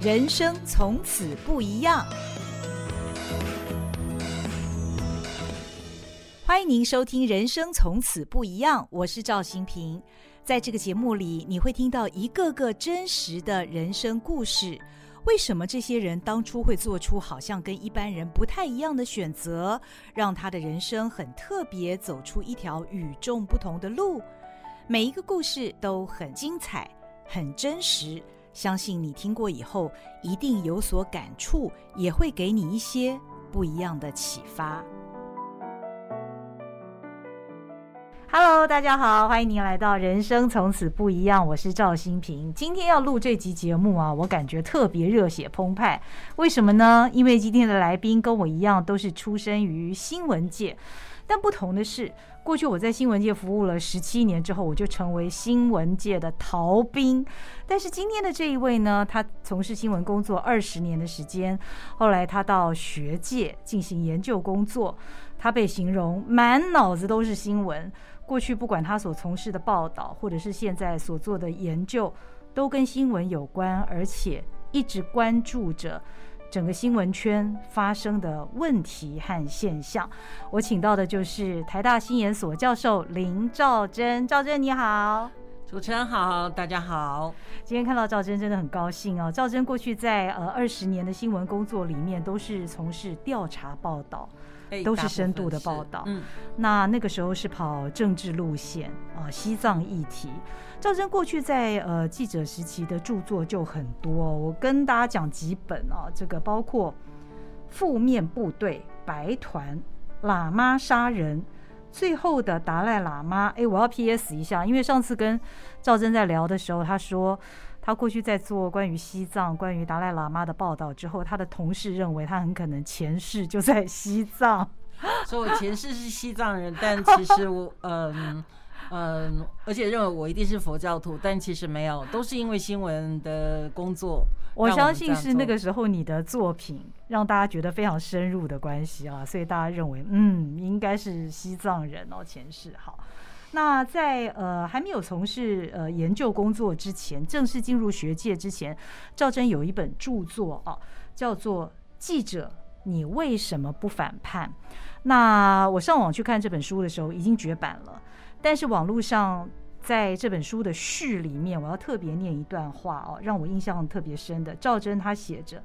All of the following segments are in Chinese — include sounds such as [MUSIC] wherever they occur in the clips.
人生从此不一样。欢迎您收听《人生从此不一样》，我是赵新平。在这个节目里，你会听到一个个真实的人生故事。为什么这些人当初会做出好像跟一般人不太一样的选择，让他的人生很特别，走出一条与众不同的路？每一个故事都很精彩，很真实。相信你听过以后，一定有所感触，也会给你一些不一样的启发。Hello，大家好，欢迎您来到《人生从此不一样》，我是赵新平。今天要录这集节目啊，我感觉特别热血澎湃。为什么呢？因为今天的来宾跟我一样，都是出身于新闻界，但不同的是，过去我在新闻界服务了十七年之后，我就成为新闻界的逃兵。但是今天的这一位呢，他从事新闻工作二十年的时间，后来他到学界进行研究工作，他被形容满脑子都是新闻。过去不管他所从事的报道，或者是现在所做的研究，都跟新闻有关，而且一直关注着整个新闻圈发生的问题和现象。我请到的就是台大新研所教授林兆珍，兆珍你好。主持人好，大家好。今天看到赵珍真的很高兴哦。兆珍过去在呃二十年的新闻工作里面，都是从事调查报道。都是深度的报道。嗯，那那个时候是跑政治路线啊，西藏议题。赵真过去在呃记者时期的著作就很多，我跟大家讲几本啊，这个包括《负面部队》、《白团》、《喇嘛杀人》、《最后的达赖喇嘛》。哎，我要 PS 一下，因为上次跟赵真在聊的时候，他说。他过去在做关于西藏、关于达赖喇嘛的报道之后，他的同事认为他很可能前世就在西藏，说我前世是西藏人，但其实我 [LAUGHS] 嗯嗯，而且认为我一定是佛教徒，但其实没有，都是因为新闻的工作。我相信是那个时候你的作品让大家觉得非常深入的关系啊，所以大家认为嗯，应该是西藏人哦，前世好。那在呃还没有从事呃研究工作之前，正式进入学界之前，赵真有一本著作啊，叫做《记者，你为什么不反叛》。那我上网去看这本书的时候，已经绝版了。但是网络上在这本书的序里面，我要特别念一段话哦，让我印象特别深的。赵真他写着：“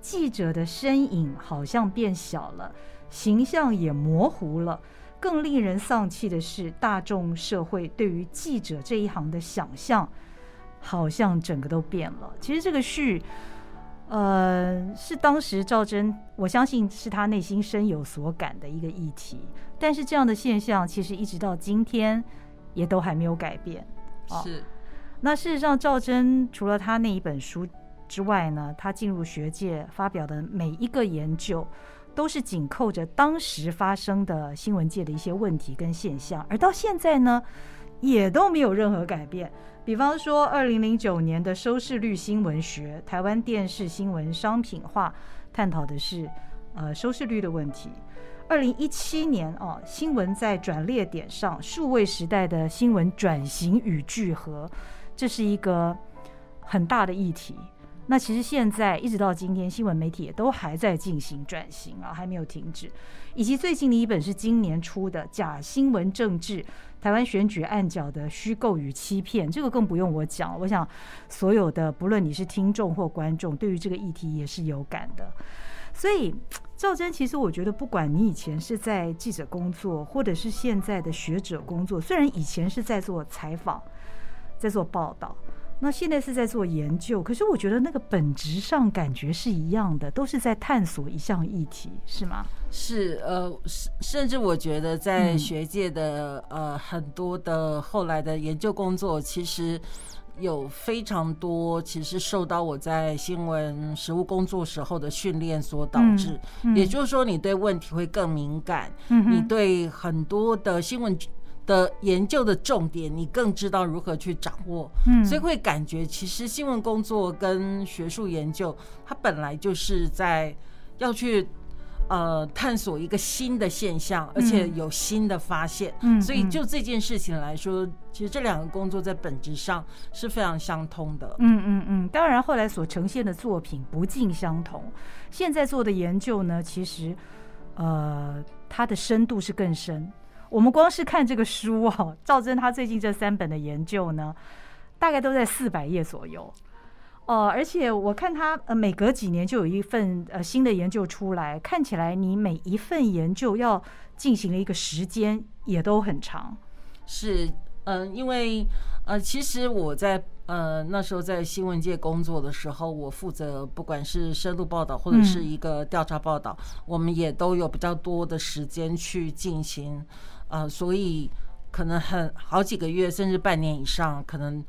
记者的身影好像变小了，形象也模糊了。”更令人丧气的是，大众社会对于记者这一行的想象，好像整个都变了。其实这个序，呃，是当时赵真，我相信是他内心深有所感的一个议题。但是这样的现象，其实一直到今天，也都还没有改变。是。那事实上，赵真除了他那一本书之外呢，他进入学界发表的每一个研究。都是紧扣着当时发生的新闻界的一些问题跟现象，而到现在呢，也都没有任何改变。比方说，二零零九年的收视率新闻学，台湾电视新闻商品化，探讨的是呃收视率的问题。二零一七年哦，新闻在转捩点上，数位时代的新闻转型与聚合，这是一个很大的议题。那其实现在一直到今天，新闻媒体也都还在进行转型啊，还没有停止。以及最近的一本是今年出的《假新闻政治：台湾选举暗角的虚构与欺骗》，这个更不用我讲。我想所有的不论你是听众或观众，对于这个议题也是有感的。所以赵真，其实我觉得，不管你以前是在记者工作，或者是现在的学者工作，虽然以前是在做采访，在做报道。那现在是在做研究，可是我觉得那个本质上感觉是一样的，都是在探索一项议题，是吗？是，呃，甚甚至我觉得在学界的、嗯、呃很多的后来的研究工作，其实有非常多，其实受到我在新闻实务工作时候的训练所导致。嗯嗯、也就是说，你对问题会更敏感，嗯、你对很多的新闻。的研究的重点，你更知道如何去掌握，嗯，所以会感觉其实新闻工作跟学术研究，它本来就是在要去呃，探索一个新的现象，而且有新的发现。嗯，所以就这件事情来说，其实这两个工作在本质上是非常相通的。嗯嗯嗯，当然后来所呈现的作品不尽相同。现在做的研究呢，其实呃，它的深度是更深。我们光是看这个书哦，赵真他最近这三本的研究呢，大概都在四百页左右。哦，而且我看他呃，每隔几年就有一份呃新的研究出来，看起来你每一份研究要进行的一个时间也都很长。是，嗯、呃，因为呃，其实我在呃那时候在新闻界工作的时候，我负责不管是深度报道或者是一个调查报道，嗯、我们也都有比较多的时间去进行，呃，所以可能很好几个月甚至半年以上可能。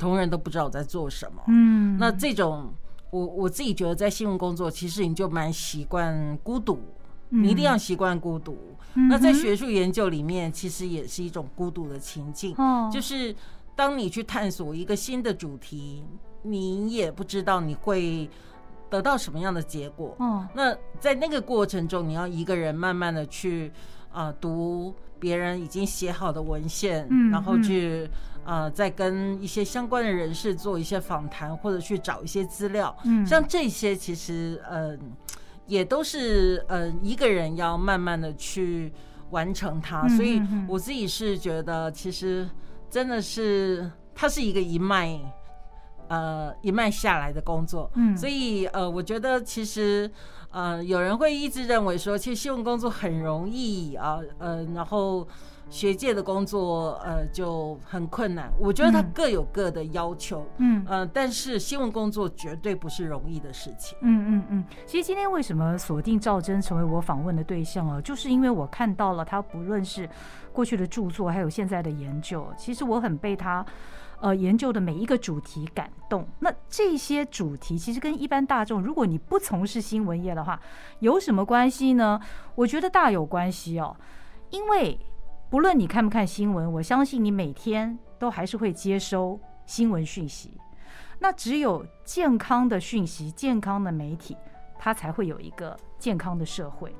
同仁都不知道我在做什么。嗯，那这种我我自己觉得，在新闻工作，其实你就蛮习惯孤独，你一定要习惯孤独。那在学术研究里面，其实也是一种孤独的情境。哦，就是当你去探索一个新的主题，你也不知道你会得到什么样的结果。哦，那在那个过程中，你要一个人慢慢的去啊读别人已经写好的文献，然后去。呃，再跟一些相关的人士做一些访谈，或者去找一些资料，嗯，像这些其实呃，也都是呃一个人要慢慢的去完成它，所以我自己是觉得，其实真的是它是一个一脉呃一脉下来的工作，嗯，所以呃，我觉得其实呃，有人会一直认为说，其实新闻工作很容易啊，呃，然后。学界的工作，呃，就很困难。我觉得他各有各的要求，嗯，呃，但是新闻工作绝对不是容易的事情。嗯嗯嗯。其实今天为什么锁定赵真成为我访问的对象啊？就是因为我看到了他不论是过去的著作，还有现在的研究，其实我很被他呃研究的每一个主题感动。那这些主题其实跟一般大众，如果你不从事新闻业的话，有什么关系呢？我觉得大有关系哦，因为。不论你看不看新闻，我相信你每天都还是会接收新闻讯息。那只有健康的讯息、健康的媒体，它才会有一个健康的社会。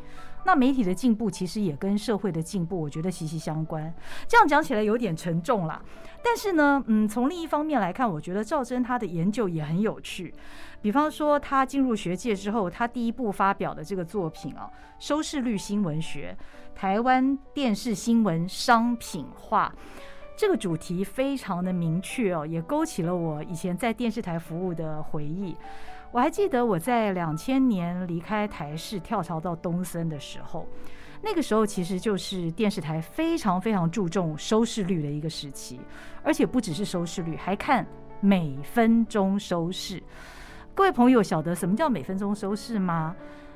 那媒体的进步其实也跟社会的进步，我觉得息息相关。这样讲起来有点沉重啦，但是呢，嗯，从另一方面来看，我觉得赵真他的研究也很有趣。比方说，他进入学界之后，他第一部发表的这个作品啊，《收视率新闻学》。台湾电视新闻商品化这个主题非常的明确哦，也勾起了我以前在电视台服务的回忆。我还记得我在两千年离开台视跳槽到东森的时候，那个时候其实就是电视台非常非常注重收视率的一个时期，而且不只是收视率，还看每分钟收视。各位朋友晓得什么叫每分钟收视吗？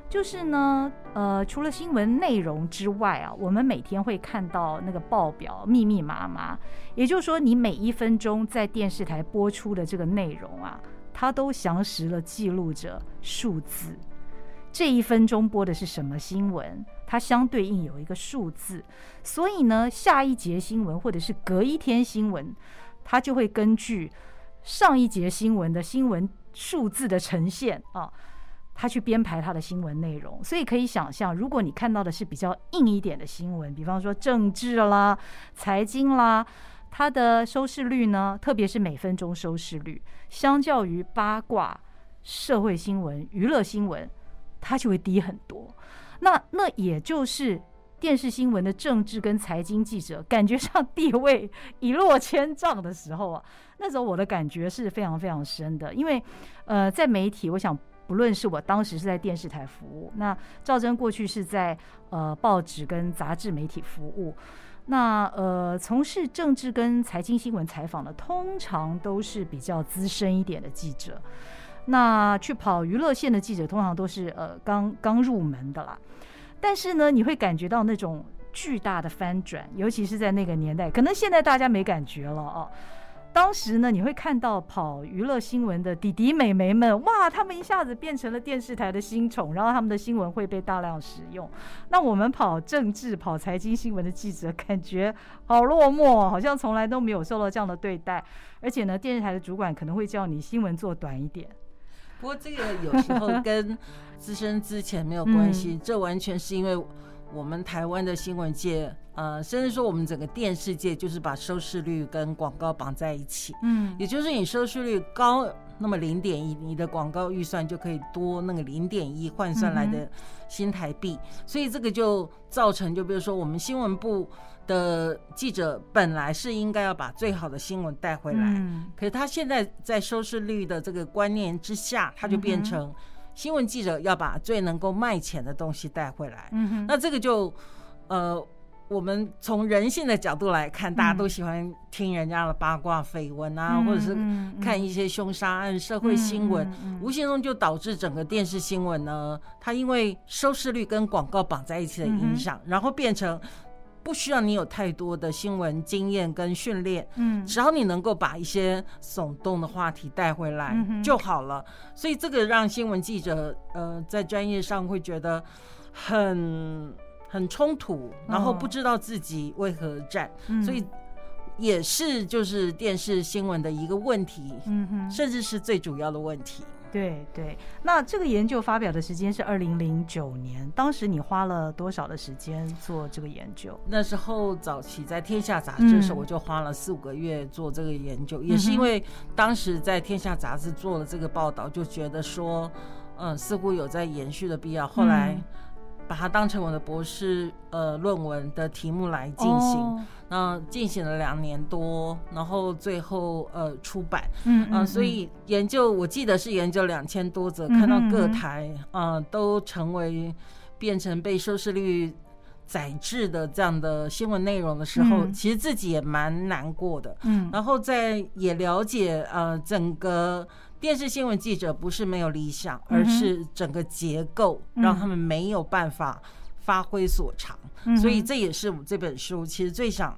就是呢，呃，除了新闻内容之外啊，我们每天会看到那个报表密密麻麻。也就是说，你每一分钟在电视台播出的这个内容啊，它都详实了记录着数字。这一分钟播的是什么新闻，它相对应有一个数字。所以呢，下一节新闻或者是隔一天新闻，它就会根据上一节新闻的新闻数字的呈现啊。他去编排他的新闻内容，所以可以想象，如果你看到的是比较硬一点的新闻，比方说政治啦、财经啦，它的收视率呢，特别是每分钟收视率，相较于八卦、社会新闻、娱乐新闻，它就会低很多。那那也就是电视新闻的政治跟财经记者感觉上地位一落千丈的时候啊，那时候我的感觉是非常非常深的，因为呃，在媒体，我想。不论是我当时是在电视台服务，那赵真过去是在呃报纸跟杂志媒体服务，那呃从事政治跟财经新闻采访的，通常都是比较资深一点的记者。那去跑娱乐线的记者，通常都是呃刚刚入门的啦。但是呢，你会感觉到那种巨大的翻转，尤其是在那个年代，可能现在大家没感觉了哦。当时呢，你会看到跑娱乐新闻的弟弟妹妹们，哇，他们一下子变成了电视台的新宠，然后他们的新闻会被大量使用。那我们跑政治、跑财经新闻的记者，感觉好落寞，好像从来都没有受到这样的对待。而且呢，电视台的主管可能会叫你新闻做短一点。不过这个有时候跟资深之前没有关系，嗯、[LAUGHS] 这完全是因为我们台湾的新闻界，呃，甚至说我们整个电视界，就是把收视率跟广告绑在一起。嗯，也就是你收视率高。那么零点一，你的广告预算就可以多那个零点一换算来的新台币，所以这个就造成，就比如说我们新闻部的记者本来是应该要把最好的新闻带回来，可是他现在在收视率的这个观念之下，他就变成新闻记者要把最能够卖钱的东西带回来。那这个就呃。我们从人性的角度来看，大家都喜欢听人家的八卦绯闻啊，或者是看一些凶杀案、社会新闻，无形中就导致整个电视新闻呢，它因为收视率跟广告绑在一起的影响，然后变成不需要你有太多的新闻经验跟训练，嗯，只要你能够把一些耸动的话题带回来就好了。所以这个让新闻记者呃在专业上会觉得很。很冲突，然后不知道自己为何而战，哦、所以也是就是电视新闻的一个问题，嗯，甚至是最主要的问题。对对，那这个研究发表的时间是二零零九年，当时你花了多少的时间做这个研究？那时候早期在《天下》杂志的时候，我就花了四五个月做这个研究，嗯、也是因为当时在《天下》杂志做了这个报道，就觉得说，嗯，似乎有在延续的必要。后来。把它当成我的博士呃论文的题目来进行，那进行了两年多，然后最后呃出版，嗯啊，所以研究我记得是研究两千多则，看到各台啊都成为变成被收视率载制的这样的新闻内容的时候，其实自己也蛮难过的，嗯，然后在也了解呃整个。电视新闻记者不是没有理想，而是整个结构让他们没有办法发挥所长，嗯、所以这也是我们这本书其实最想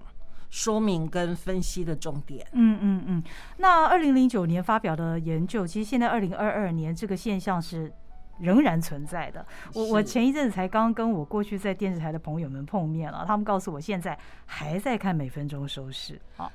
说明跟分析的重点。嗯嗯嗯。那二零零九年发表的研究，其实现在二零二二年这个现象是仍然存在的。我我前一阵子才刚跟我过去在电视台的朋友们碰面了，他们告诉我现在还在看每分钟收视，啊，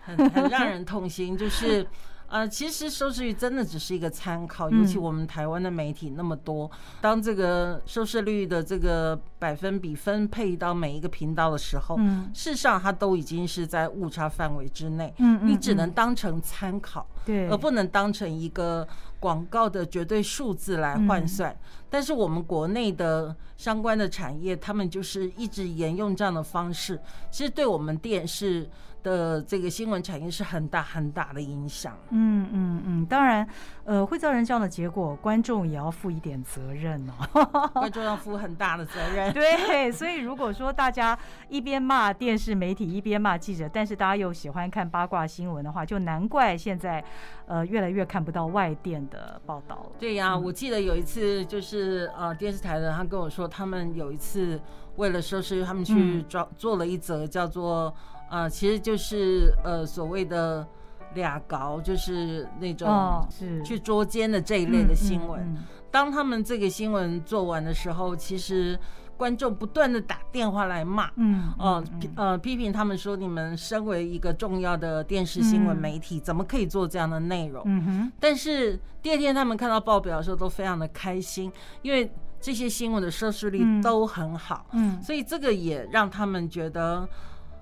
很很让人痛心，就是。呃，其实收视率真的只是一个参考，尤其我们台湾的媒体那么多，当这个收视率的这个百分比分配到每一个频道的时候，事实上它都已经是在误差范围之内，你只能当成参考，对，而不能当成一个广告的绝对数字来换算。但是我们国内的相关的产业，他们就是一直沿用这样的方式，其实对我们电视。的这个新闻产业是很大很大的影响。嗯嗯嗯，当然，呃，会造成这样的结果，观众也要负一点责任哦。[LAUGHS] 观众要负很大的责任。[LAUGHS] 对，所以如果说大家一边骂电视媒体，一边骂记者，但是大家又喜欢看八卦新闻的话，就难怪现在呃越来越看不到外电的报道。对呀、啊，嗯、我记得有一次就是呃电视台的他跟我说，他们有一次为了收视，他们去做做了一则叫做。啊、呃，其实就是呃所谓的俩搞，就是那种是去捉奸的这一类的新闻。当他们这个新闻做完的时候，其实观众不断的打电话来骂，嗯，呃，呃批评他们说，你们身为一个重要的电视新闻媒体，怎么可以做这样的内容？嗯哼。但是第二天他们看到报表的时候，都非常的开心，因为这些新闻的收视率都很好，嗯，所以这个也让他们觉得。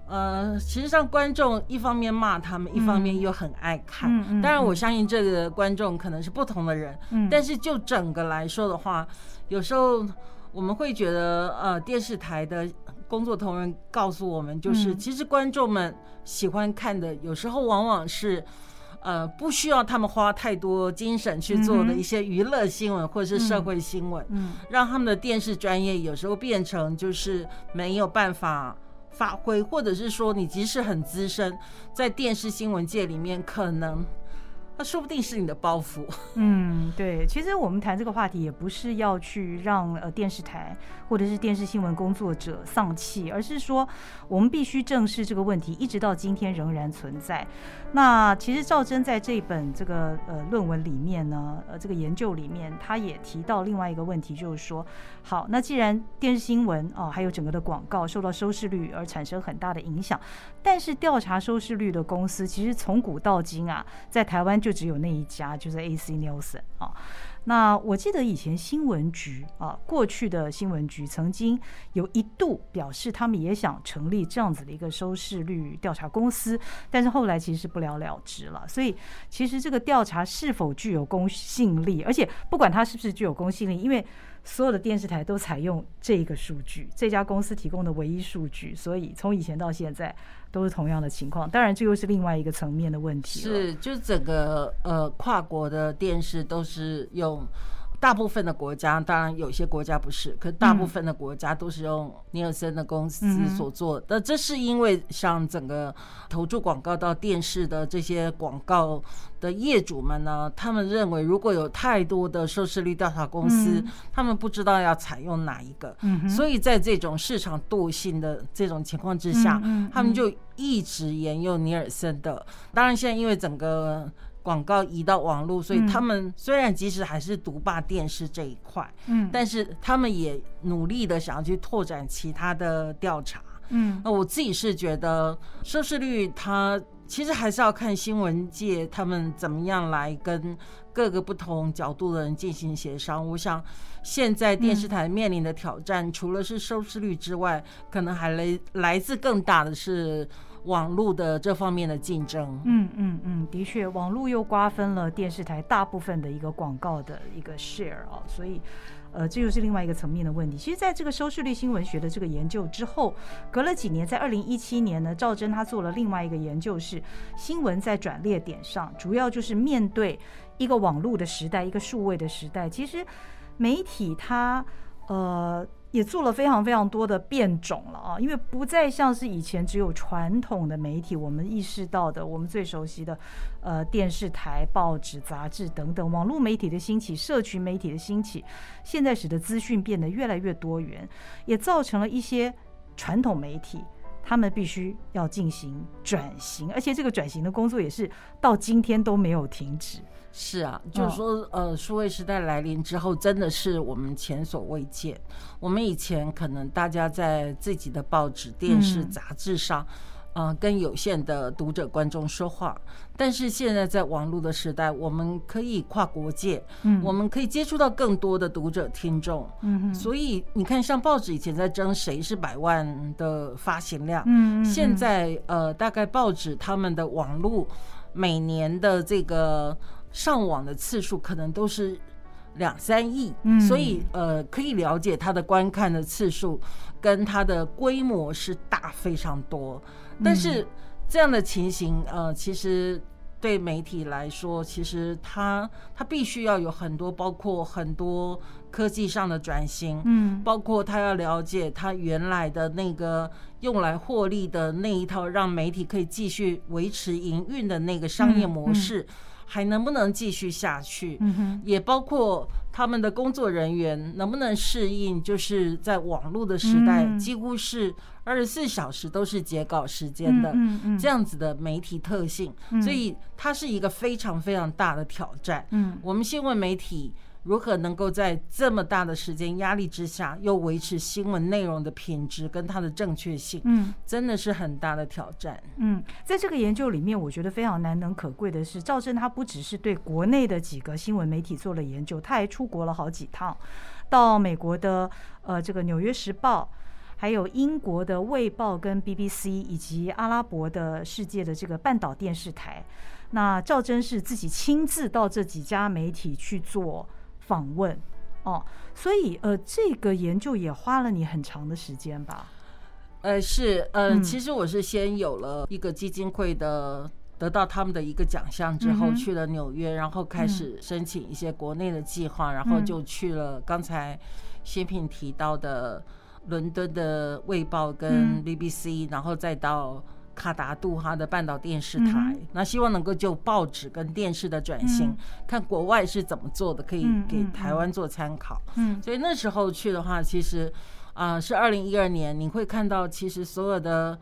呃，其实上观众一方面骂他们，一方面又很爱看。嗯、当然，我相信这个观众可能是不同的人。嗯、但是就整个来说的话，有时候我们会觉得，呃，电视台的工作同仁告诉我们，就是、嗯、其实观众们喜欢看的，有时候往往是，呃，不需要他们花太多精神去做的一些娱乐新闻或者是社会新闻，嗯，让他们的电视专业有时候变成就是没有办法。发挥，或者是说，你即使很资深，在电视新闻界里面，可能。那说不定是你的包袱。嗯，对，其实我们谈这个话题也不是要去让呃电视台或者是电视新闻工作者丧气，而是说我们必须正视这个问题，一直到今天仍然存在。那其实赵真在这本这个呃论文里面呢，呃这个研究里面，他也提到另外一个问题，就是说，好，那既然电视新闻啊，还有整个的广告受到收视率而产生很大的影响，但是调查收视率的公司，其实从古到今啊，在台湾就只有那一家，就是 AC Nielsen 啊。那我记得以前新闻局啊，过去的新闻局曾经有一度表示，他们也想成立这样子的一个收视率调查公司，但是后来其实不了了之了。所以，其实这个调查是否具有公信力，而且不管它是不是具有公信力，因为所有的电视台都采用这个数据，这家公司提供的唯一数据，所以从以前到现在。都是同样的情况，当然这又是另外一个层面的问题。是，就整个呃跨国的电视都是用。大部分的国家，当然有些国家不是，可大部分的国家都是用尼尔森的公司所做的。那、嗯、这是因为像整个投注广告到电视的这些广告的业主们呢，他们认为如果有太多的收视率调查公司，嗯、他们不知道要采用哪一个，嗯、所以在这种市场惰性的这种情况之下，嗯、他们就一直沿用尼尔森的。当然，现在因为整个广告移到网络，所以他们虽然即使还是独霸电视这一块，嗯，但是他们也努力的想要去拓展其他的调查，嗯，那我自己是觉得收视率它其实还是要看新闻界他们怎么样来跟各个不同角度的人进行协商。我想现在电视台面临的挑战，除了是收视率之外，可能还来来自更大的是。网络的这方面的竞争，嗯嗯嗯，的确，网络又瓜分了电视台大部分的一个广告的一个 share 啊，所以，呃，这又是另外一个层面的问题。其实，在这个收视率新闻学的这个研究之后，隔了几年，在二零一七年呢，赵真他做了另外一个研究，是新闻在转捩点上，主要就是面对一个网络的时代，一个数位的时代，其实媒体它，呃。也做了非常非常多的变种了啊，因为不再像是以前只有传统的媒体，我们意识到的，我们最熟悉的，呃，电视台、报纸、杂志等等，网络媒体的兴起，社群媒体的兴起，现在使得资讯变得越来越多元，也造成了一些传统媒体，他们必须要进行转型，而且这个转型的工作也是到今天都没有停止。是啊，就是说，呃，数位时代来临之后，真的是我们前所未见。我们以前可能大家在自己的报纸、电视、杂志上，呃，跟有限的读者观众说话，但是现在在网络的时代，我们可以跨国界，嗯，我们可以接触到更多的读者听众，嗯，所以你看，像报纸以前在争谁是百万的发行量，嗯，现在呃，大概报纸他们的网络每年的这个。上网的次数可能都是两三亿，所以呃，可以了解它的观看的次数跟它的规模是大非常多。但是这样的情形，呃，其实对媒体来说，其实它它必须要有很多，包括很多科技上的转型，嗯，包括它要了解它原来的那个用来获利的那一套，让媒体可以继续维持营运的那个商业模式。还能不能继续下去？嗯，也包括他们的工作人员能不能适应，就是在网络的时代，几乎是二十四小时都是截稿时间的这样子的媒体特性，所以它是一个非常非常大的挑战。嗯，我们新闻媒体。如何能够在这么大的时间压力之下，又维持新闻内容的品质跟它的正确性？嗯，真的是很大的挑战。嗯，在这个研究里面，我觉得非常难能可贵的是，赵真他不只是对国内的几个新闻媒体做了研究，他还出国了好几趟，到美国的呃这个《纽约时报》，还有英国的《卫报》跟 BBC，以及阿拉伯的世界的这个半岛电视台。那赵真是自己亲自到这几家媒体去做。访问哦，所以呃，这个研究也花了你很长的时间吧？呃，是，呃，嗯，其实我是先有了一个基金会的，得到他们的一个奖项之后，去了纽约，然后开始申请一些国内的计划，然后就去了刚才新品提到的伦敦的《卫报》跟 BBC，然后再到。卡达杜哈的半岛电视台，那希望能够就报纸跟电视的转型，看国外是怎么做的，可以给台湾做参考。嗯，所以那时候去的话，其实啊是二零一二年，你会看到其实所有的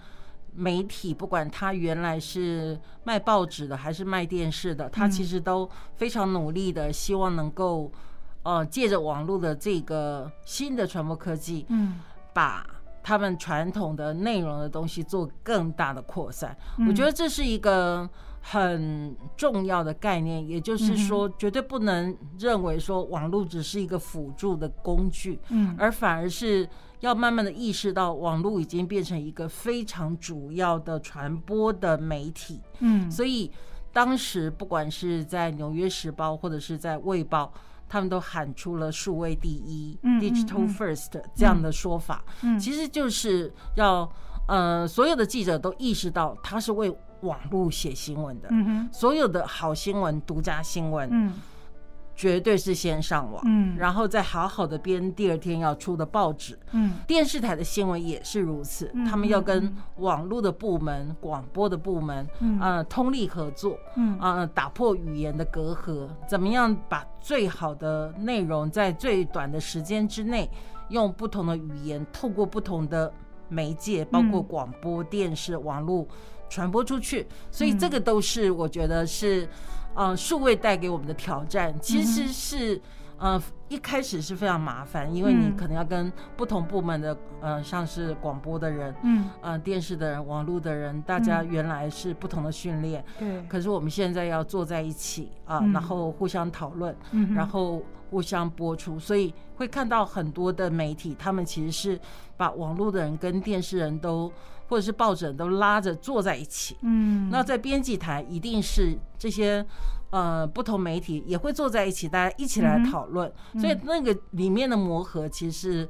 媒体，不管他原来是卖报纸的还是卖电视的，他其实都非常努力的，希望能够呃借着网络的这个新的传播科技，嗯，把。他们传统的内容的东西做更大的扩散，我觉得这是一个很重要的概念，也就是说，绝对不能认为说网络只是一个辅助的工具，嗯，而反而是要慢慢的意识到，网络已经变成一个非常主要的传播的媒体，嗯，所以当时不管是在《纽约时报》或者是在《卫报》，他们都喊出了“数位第一 ”（Digital First） 这样的说法，嗯，其实就是要呃，所有的记者都意识到，他是为网络写新闻的，嗯，所有的好新闻、独家新闻，嗯，绝对是先上网，嗯，然后再好好的编第二天要出的报纸，嗯，电视台的新闻也是如此，他们要跟网络的部门、广播的部门，嗯，呃，通力合作，嗯，呃，打破语言的隔阂，怎么样把最好的内容在最短的时间之内，用不同的语言，透过不同的媒介，包括广播电视、网络。传播出去，所以这个都是我觉得是，呃，数位带给我们的挑战，其实是，呃，一开始是非常麻烦，因为你可能要跟不同部门的，呃，像是广播的人，嗯，呃，电视的人、网络的人，大家原来是不同的训练，对，可是我们现在要坐在一起啊，然后互相讨论，然后互相播出，所以会看到很多的媒体，他们其实是把网络的人跟电视人都。或者是抱枕都拉着坐在一起，嗯，那在编辑台一定是这些呃不同媒体也会坐在一起，大家一起来讨论，所以那个里面的磨合其实是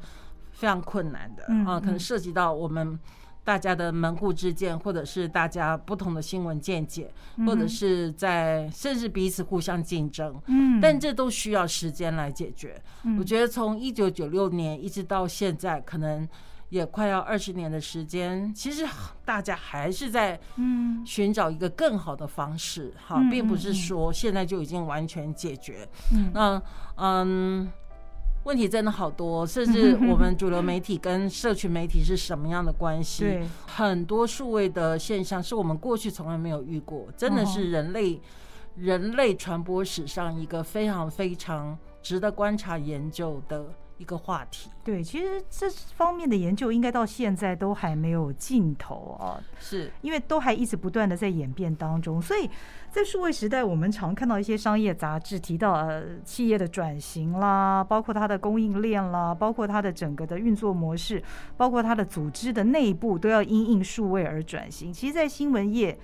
非常困难的啊，可能涉及到我们大家的门户之见，或者是大家不同的新闻见解，或者是在甚至彼此互相竞争，嗯，但这都需要时间来解决。我觉得从一九九六年一直到现在，可能。也快要二十年的时间，其实大家还是在嗯寻找一个更好的方式哈，并不是说现在就已经完全解决。嗯，那嗯，问题真的好多，甚至 [LAUGHS] 我们主流媒体跟社群媒体是什么样的关系？对，很多数位的现象是我们过去从来没有遇过，真的是人类人类传播史上一个非常非常值得观察研究的。一个话题，对，其实这方面的研究应该到现在都还没有尽头啊，是因为都还一直不断的在演变当中，所以在数位时代，我们常看到一些商业杂志提到呃企业的转型啦，包括它的供应链啦，包括它的整个的运作模式，包括它的组织的内部都要因应数位而转型。其实，在新闻业。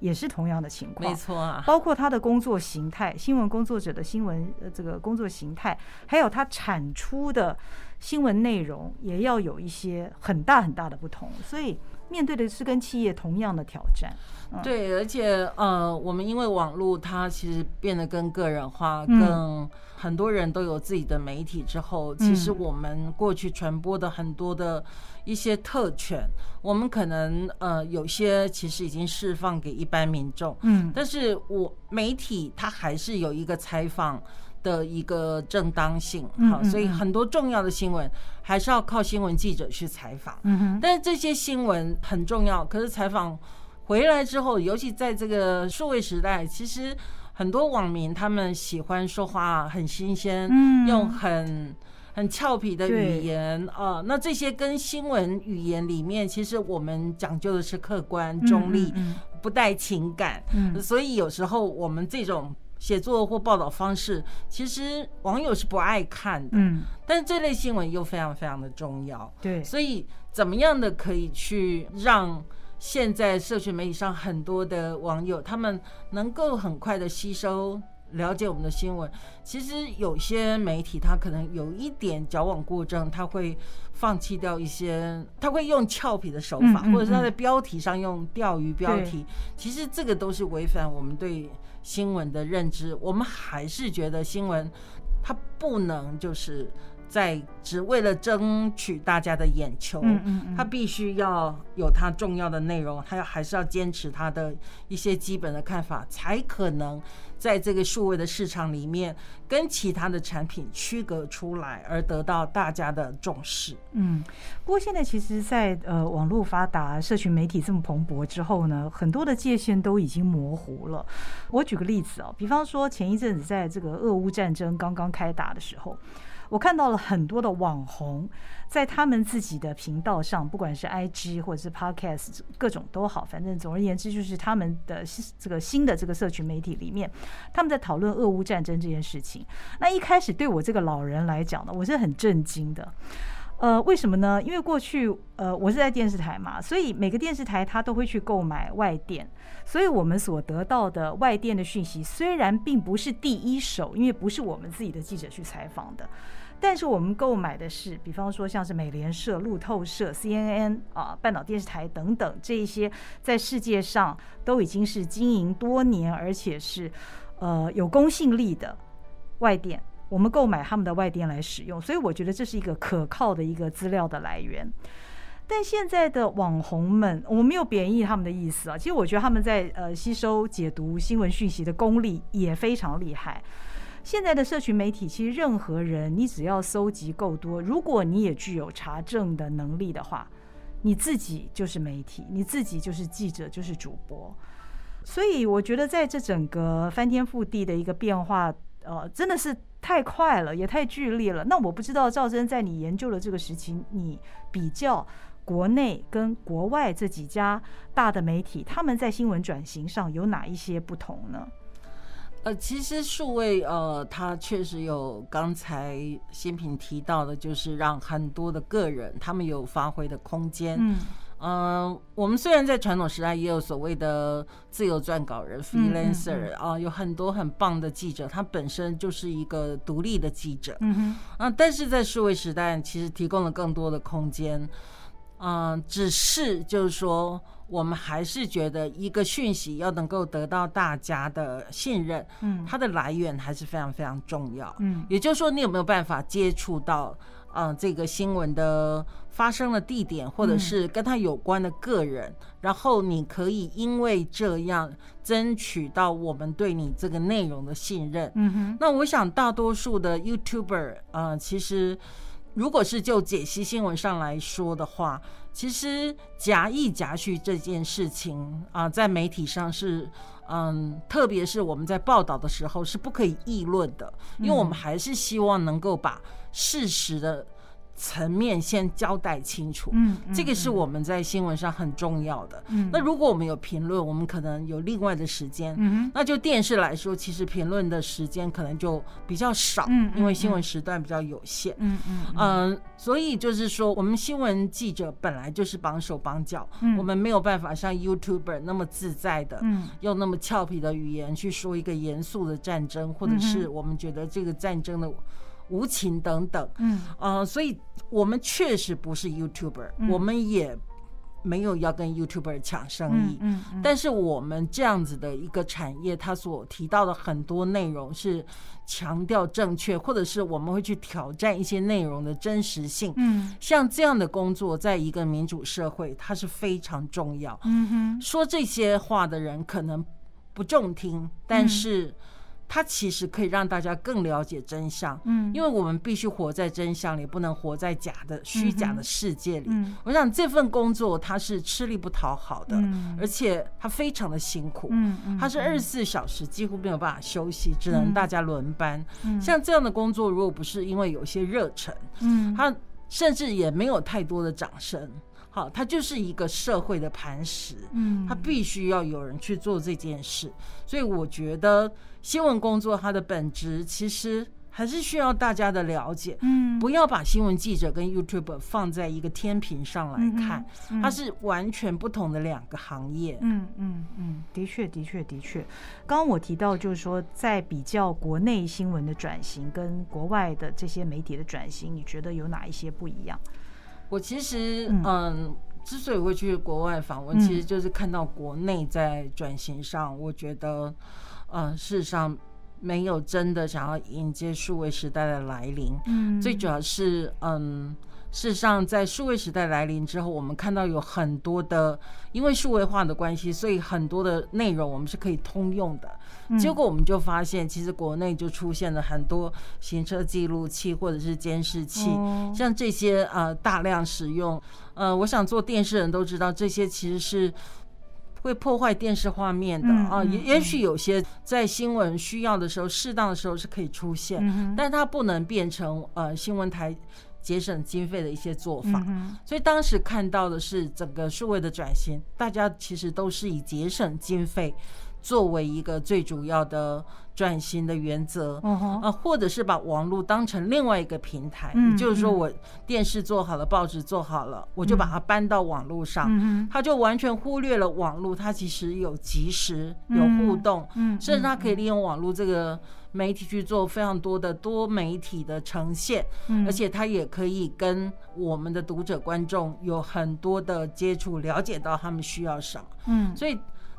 也是同样的情况，没错啊。包括他的工作形态，新闻工作者的新闻呃这个工作形态，还有他产出的新闻内容，也要有一些很大很大的不同。所以面对的是跟企业同样的挑战。嗯、对，而且呃，我们因为网络它其实变得更个人化，更、嗯、很多人都有自己的媒体之后，其实我们过去传播的很多的。一些特权，我们可能呃有些其实已经释放给一般民众，嗯，但是我媒体它还是有一个采访的一个正当性，好，所以很多重要的新闻还是要靠新闻记者去采访，嗯，但是这些新闻很重要，可是采访回来之后，尤其在这个数位时代，其实很多网民他们喜欢说话很新鲜，嗯，用很。很俏皮的语言啊，那这些跟新闻语言里面，其实我们讲究的是客观中立，不带情感。所以有时候我们这种写作或报道方式，其实网友是不爱看的。嗯，但是这类新闻又非常非常的重要。对，所以怎么样的可以去让现在社群媒体上很多的网友，他们能够很快的吸收。了解我们的新闻，其实有些媒体他可能有一点矫枉过正，他会放弃掉一些，他会用俏皮的手法，或者是他在标题上用钓鱼标题。其实这个都是违反我们对新闻的认知。我们还是觉得新闻它不能就是。在只为了争取大家的眼球，他必须要有他重要的内容，他要还是要坚持他的一些基本的看法，才可能在这个数位的市场里面跟其他的产品区隔出来，而得到大家的重视。嗯，不过现在其实在，在呃网络发达、社群媒体这么蓬勃之后呢，很多的界限都已经模糊了。我举个例子哦，比方说前一阵子在这个俄乌战争刚刚开打的时候。我看到了很多的网红在他们自己的频道上，不管是 IG 或者是 Podcast，各种都好，反正总而言之，就是他们的这个新的这个社群媒体里面，他们在讨论俄乌战争这件事情。那一开始对我这个老人来讲呢，我是很震惊的。呃，为什么呢？因为过去呃，我是在电视台嘛，所以每个电视台他都会去购买外电，所以我们所得到的外电的讯息虽然并不是第一手，因为不是我们自己的记者去采访的，但是我们购买的是，比方说像是美联社、路透社、CNN 啊、半岛电视台等等这一些，在世界上都已经是经营多年，而且是呃有公信力的外电。我们购买他们的外电来使用，所以我觉得这是一个可靠的一个资料的来源。但现在的网红们，我没有贬义他们的意思啊。其实我觉得他们在呃吸收解读新闻讯息的功力也非常厉害。现在的社群媒体，其实任何人你只要搜集够多，如果你也具有查证的能力的话，你自己就是媒体，你自己就是记者，就是主播。所以我觉得在这整个翻天覆地的一个变化，呃，真的是。太快了，也太剧烈了。那我不知道赵珍在你研究的这个时期，你比较国内跟国外这几家大的媒体，他们在新闻转型上有哪一些不同呢？呃，其实数位呃，它确实有刚才新平提到的，就是让很多的个人他们有发挥的空间。嗯。嗯、呃，我们虽然在传统时代也有所谓的自由撰稿人 freelancer 啊、呃，有很多很棒的记者，他本身就是一个独立的记者。嗯哼，啊，但是在数位时代，其实提供了更多的空间。嗯、呃，只是就是说，我们还是觉得一个讯息要能够得到大家的信任，嗯，它的来源还是非常非常重要。嗯，也就是说，你有没有办法接触到？嗯，这个新闻的发生的地点，或者是跟他有关的个人，嗯，然后你可以因为这样争取到我们对你这个内容的信任。嗯哼，那我想大多数的 YouTuber，呃，其实如果是就解析新闻上来说的话，其实夹议夹叙这件事情啊，呃，在媒体上是，嗯，特别是我们在报道的时候是不可以议论的，因为我们还是希望能够把。事实的层面先交代清楚，嗯，这个是我们在新闻上很重要的。嗯，那如果我们有评论，我们可能有另外的时间，嗯，那就电视来说，其实评论的时间可能就比较少，嗯，因为新闻时段比较有限，嗯嗯嗯，所以就是说，我们新闻记者本来就是绑手绑脚，嗯，我们没有办法像 YouTuber 那么自在的，嗯，用那么俏皮的语言去说一个严肃的战争，或者是我们觉得这个战争的。无情等等，嗯，呃，所以我们确实不是 YouTuber，嗯，我们也没有要跟 YouTuber 抢生意，嗯，嗯，嗯，但是我们这样子的一个产业，它所提到的很多内容是强调正确，或者是我们会去挑战一些内容的真实性，嗯，像这样的工作，在一个民主社会，它是非常重要，嗯哼，说这些话的人可能不中听，但是，嗯它其实可以让大家更了解真相，嗯，因为我们必须活在真相里，不能活在假的、虚假的世界里。嗯，我想这份工作它是吃力不讨好的，嗯，而且它非常的辛苦，嗯，它是二十四小时几乎没有办法休息，只能大家轮班。嗯，像这样的工作，如果不是因为有些热忱，嗯，它甚至也没有太多的掌声。好，它就是一个社会的磐石，嗯，它必须要有人去做这件事，所以我觉得新闻工作它的本质其实还是需要大家的了解，嗯，不要把新闻记者跟 YouTuber 放在一个天平上来看，它是完全不同的两个行业，嗯嗯嗯，的确的确的确，刚刚我提到就是说，在比较国内新闻的转型跟国外的这些媒体的转型，你觉得有哪一些不一样？我其实，嗯，之所以会去国外访问，其实就是看到国内在转型上，我觉得，嗯，事实上没有真的想要迎接数位时代的来临。嗯，最主要是，嗯，事实上在数位时代来临之后，我们看到有很多的，因为数位化的关系，所以很多的内容我们是可以通用的。结果我们就发现，其实国内就出现了很多行车记录器或者是监视器，像这些呃大量使用。呃，我想做电视人都知道，这些其实是会破坏电视画面的啊。也也许有些在新闻需要的时候，适当的时候是可以出现，但它不能变成呃新闻台节省经费的一些做法。所以当时看到的是整个数位的转型，大家其实都是以节省经费。作为一个最主要的转型的原则，啊，或者是把网络当成另外一个平台，也就是说，我电视做好了，报纸做好了，我就把它搬到网络上，他就完全忽略了网络，它其实有及时有互动，甚至它可以利用网络这个媒体去做非常多的多媒体的呈现，而且它也可以跟我们的读者观众有很多的接触，了解到他们需要什么，嗯，所以。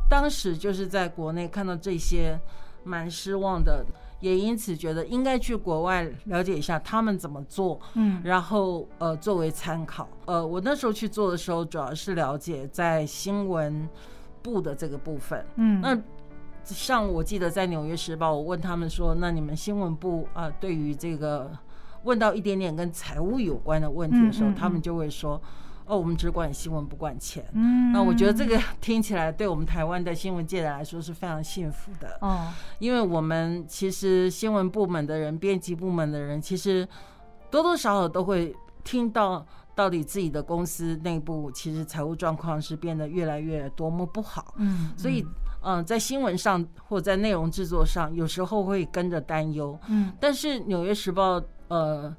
当时就是在国内看到这些，蛮失望的，也因此觉得应该去国外了解一下他们怎么做，嗯，然后呃作为参考，呃，我那时候去做的时候，主要是了解在新闻部的这个部分，嗯，那像我记得在《纽约时报》，我问他们说，那你们新闻部啊，呃，对于这个问到一点点跟财务有关的问题的时候，他们就会说。哦，我们只管新闻不管钱。嗯，那我觉得这个 [LAUGHS] 听起来对我们台湾的新闻界来说是非常幸福的。哦，因为我们其实新闻部门的人、编辑部门的人，其实多多少少都会听到，到底自己的公司内部其实财务状况是变得越来越多么不好。嗯，所以嗯，在新闻上或者在内容制作上，有时候会跟着担忧。嗯，但是《纽约时报》呃。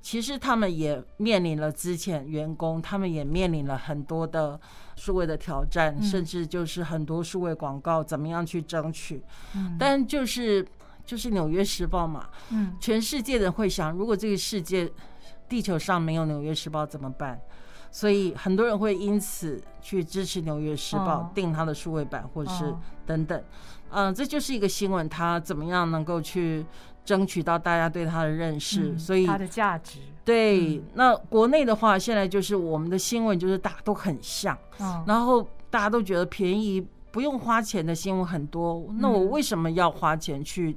其实他们也面临了之前员工，他们也面临了很多的数位的挑战，嗯、甚至就是很多数位广告怎么样去争取。嗯、但就是就是《纽约时报》嘛，嗯，全世界的人会想，如果这个世界地球上没有《纽约时报》怎么办？所以很多人会因此去支持《纽约时报》哦、订它的数位版，或者是等等。嗯、呃，这就是一个新闻，它怎么样能够去。争取到大家对他的认识，嗯、所以它的价值。对，嗯、那国内的话，现在就是我们的新闻就是大家都很像，哦、然后大家都觉得便宜不用花钱的新闻很多，嗯、那我为什么要花钱去？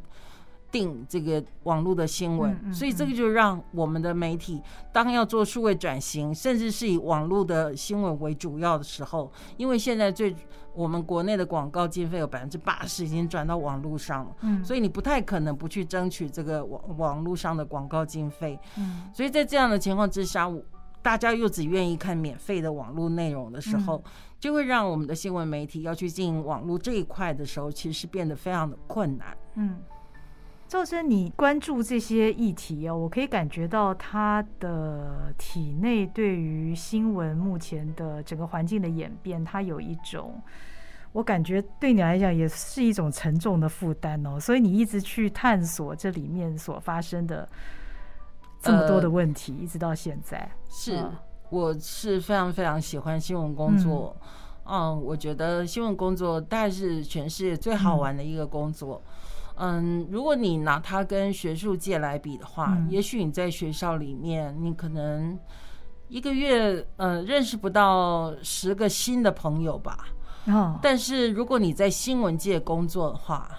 定这个网络的新闻，所以这个就让我们的媒体当要做数位转型，甚至是以网络的新闻为主要的时候，因为现在最我们国内的广告经费有百分之八十已经转到网络上了，嗯，所以你不太可能不去争取这个网网络上的广告经费，嗯，所以在这样的情况之下，大家又只愿意看免费的网络内容的时候，就会让我们的新闻媒体要去经营网络这一块的时候，其实是变得非常的困难，嗯。赵祯，你关注这些议题哦，我可以感觉到他的体内对于新闻目前的整个环境的演变，他有一种，我感觉对你来讲也是一种沉重的负担哦。所以你一直去探索这里面所发生的这么多的问题，呃、一直到现在。是，嗯、我是非常非常喜欢新闻工作。嗯，嗯，我觉得新闻工作大概是全世界最好玩的一个工作。嗯嗯，如果你拿它跟学术界来比的话，嗯、也许你在学校里面，你可能一个月呃认识不到十个新的朋友吧。哦，但是如果你在新闻界工作的话，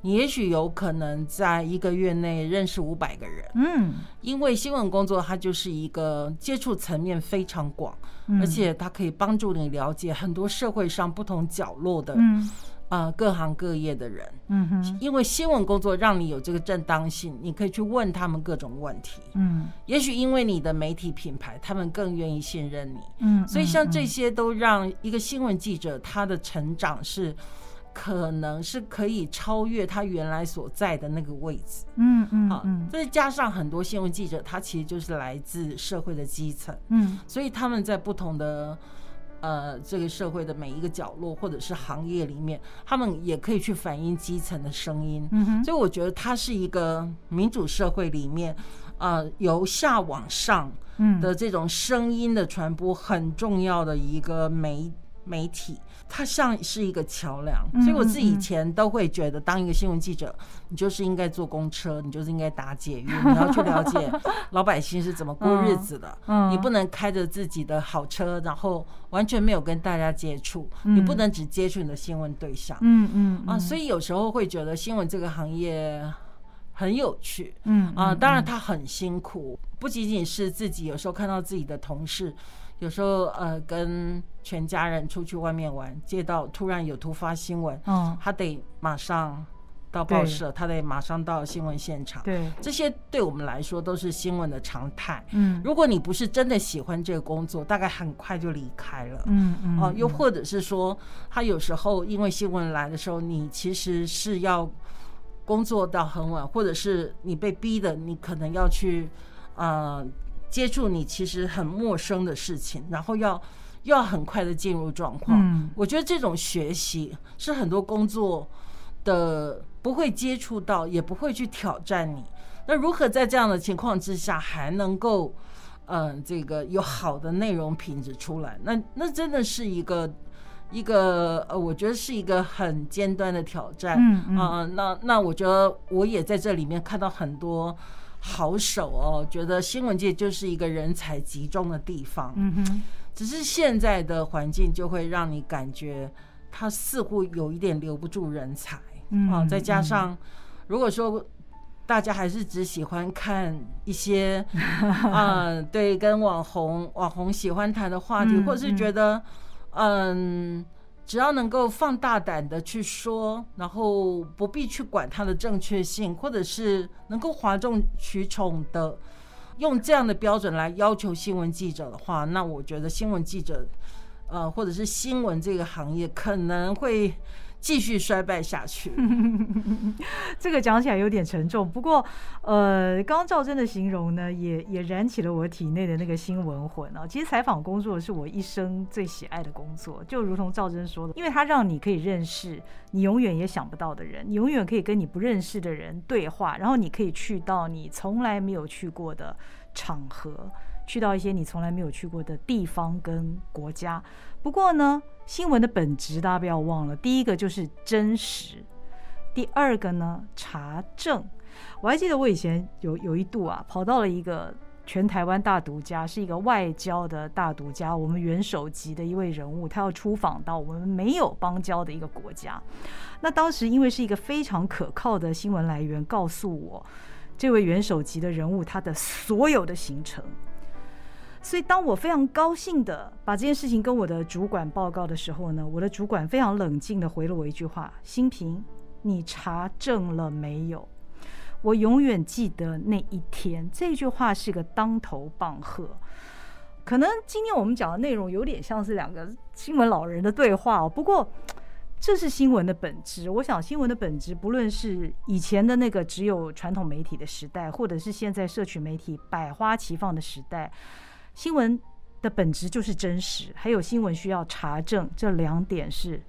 你也许有可能在一个月内认识五百个人。嗯，因为新闻工作它就是一个接触层面非常广，嗯、而且它可以帮助你了解很多社会上不同角落的。嗯。啊、呃，各行各业的人，嗯哼，因为新闻工作让你有这个正当性，你可以去问他们各种问题，嗯，也许因为你的媒体品牌，他们更愿意信任你，嗯，所以像这些都让一个新闻记者他的成长是可能是可以超越他原来所在的那个位置，嗯嗯，好，再加上很多新闻记者，他其实就是来自社会的基层，嗯，所以他们在不同的。呃，这个社会的每一个角落，或者是行业里面，他们也可以去反映基层的声音。嗯哼，所以我觉得它是一个民主社会里面，呃，由下往上的这种声音的传播很重要的一个媒媒体。它像是一个桥梁，所以我自己以前都会觉得，当一个新闻记者，你就是应该坐公车，你就是应该搭捷运，[LAUGHS] 你要去了解老百姓是怎么过日子的。[LAUGHS] 你不能开着自己的好车，然后完全没有跟大家接触。你不能只接触你的新闻对象。嗯嗯啊，所以有时候会觉得新闻这个行业很有趣。嗯啊，当然它很辛苦，不仅仅是自己，有时候看到自己的同事。有时候呃跟全家人出去外面玩，接到突然有突发新闻，嗯，他得马上到报社，他得马上到新闻现场。对，这些对我们来说都是新闻的常态。嗯，如果你不是真的喜欢这个工作，大概很快就离开了。嗯嗯。哦、呃，又或者是说，他有时候因为新闻来的时候，你其实是要工作到很晚，或者是你被逼的，你可能要去呃。接触你其实很陌生的事情，然后要要很快的进入状况。嗯，我觉得这种学习是很多工作的不会接触到，也不会去挑战你。那如何在这样的情况之下还能够，嗯、呃，这个有好的内容品质出来？那那真的是一个一个呃，我觉得是一个很尖端的挑战。嗯嗯、呃，那那我觉得我也在这里面看到很多。好手哦，觉得新闻界就是一个人才集中的地方。嗯哼，只是现在的环境就会让你感觉，他似乎有一点留不住人才。嗯，啊，再加上如果说大家还是只喜欢看一些啊，[LAUGHS] 对，跟网红网红喜欢谈的话题，或者是觉得嗯。只要能够放大胆的去说，然后不必去管它的正确性，或者是能够哗众取宠的用这样的标准来要求新闻记者的话，那我觉得新闻记者，呃，或者是新闻这个行业可能会。继续衰败下去，[LAUGHS] 这个讲起来有点沉重。不过，呃，刚刚赵真的形容呢，也也燃起了我体内的那个新闻魂啊。其实采访工作是我一生最喜爱的工作，就如同赵真说的，因为它让你可以认识你永远也想不到的人，你永远可以跟你不认识的人对话，然后你可以去到你从来没有去过的场合，去到一些你从来没有去过的地方跟国家。不过呢，新闻的本质大家不要忘了，第一个就是真实，第二个呢，查证。我还记得我以前有有一度啊，跑到了一个全台湾大独家，是一个外交的大独家，我们元首级的一位人物，他要出访到我们没有邦交的一个国家。那当时因为是一个非常可靠的新闻来源，告诉我这位元首级的人物他的所有的行程。所以，当我非常高兴地把这件事情跟我的主管报告的时候呢，我的主管非常冷静地回了我一句话：“新平，你查证了没有？”我永远记得那一天，这句话是个当头棒喝。可能今天我们讲的内容有点像是两个新闻老人的对话哦，不过这是新闻的本质。我想，新闻的本质，不论是以前的那个只有传统媒体的时代，或者是现在社群媒体百花齐放的时代。新闻的本质就是真实，还有新闻需要查证，这两点是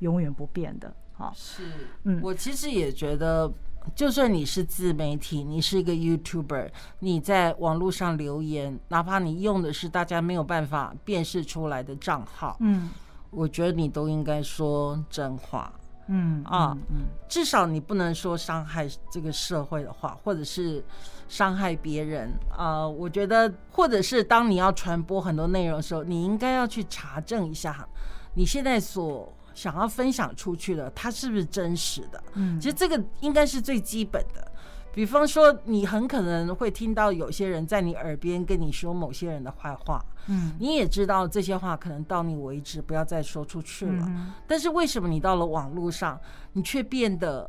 永远不变的。好，是，嗯，我其实也觉得，就算你是自媒体，你是一个 YouTuber，你在网络上留言，哪怕你用的是大家没有办法辨识出来的账号，嗯，我觉得你都应该说真话。嗯啊，嗯，至少你不能说伤害这个社会的话，或者是伤害别人啊。我觉得，或者是当你要传播很多内容的时候，你应该要去查证一下，你现在所想要分享出去的，它是不是真实的？嗯，其实这个应该是最基本的。比方说，你很可能会听到有些人在你耳边跟你说某些人的坏话，嗯，你也知道这些话可能到你为止，不要再说出去了。但是为什么你到了网络上，你却变得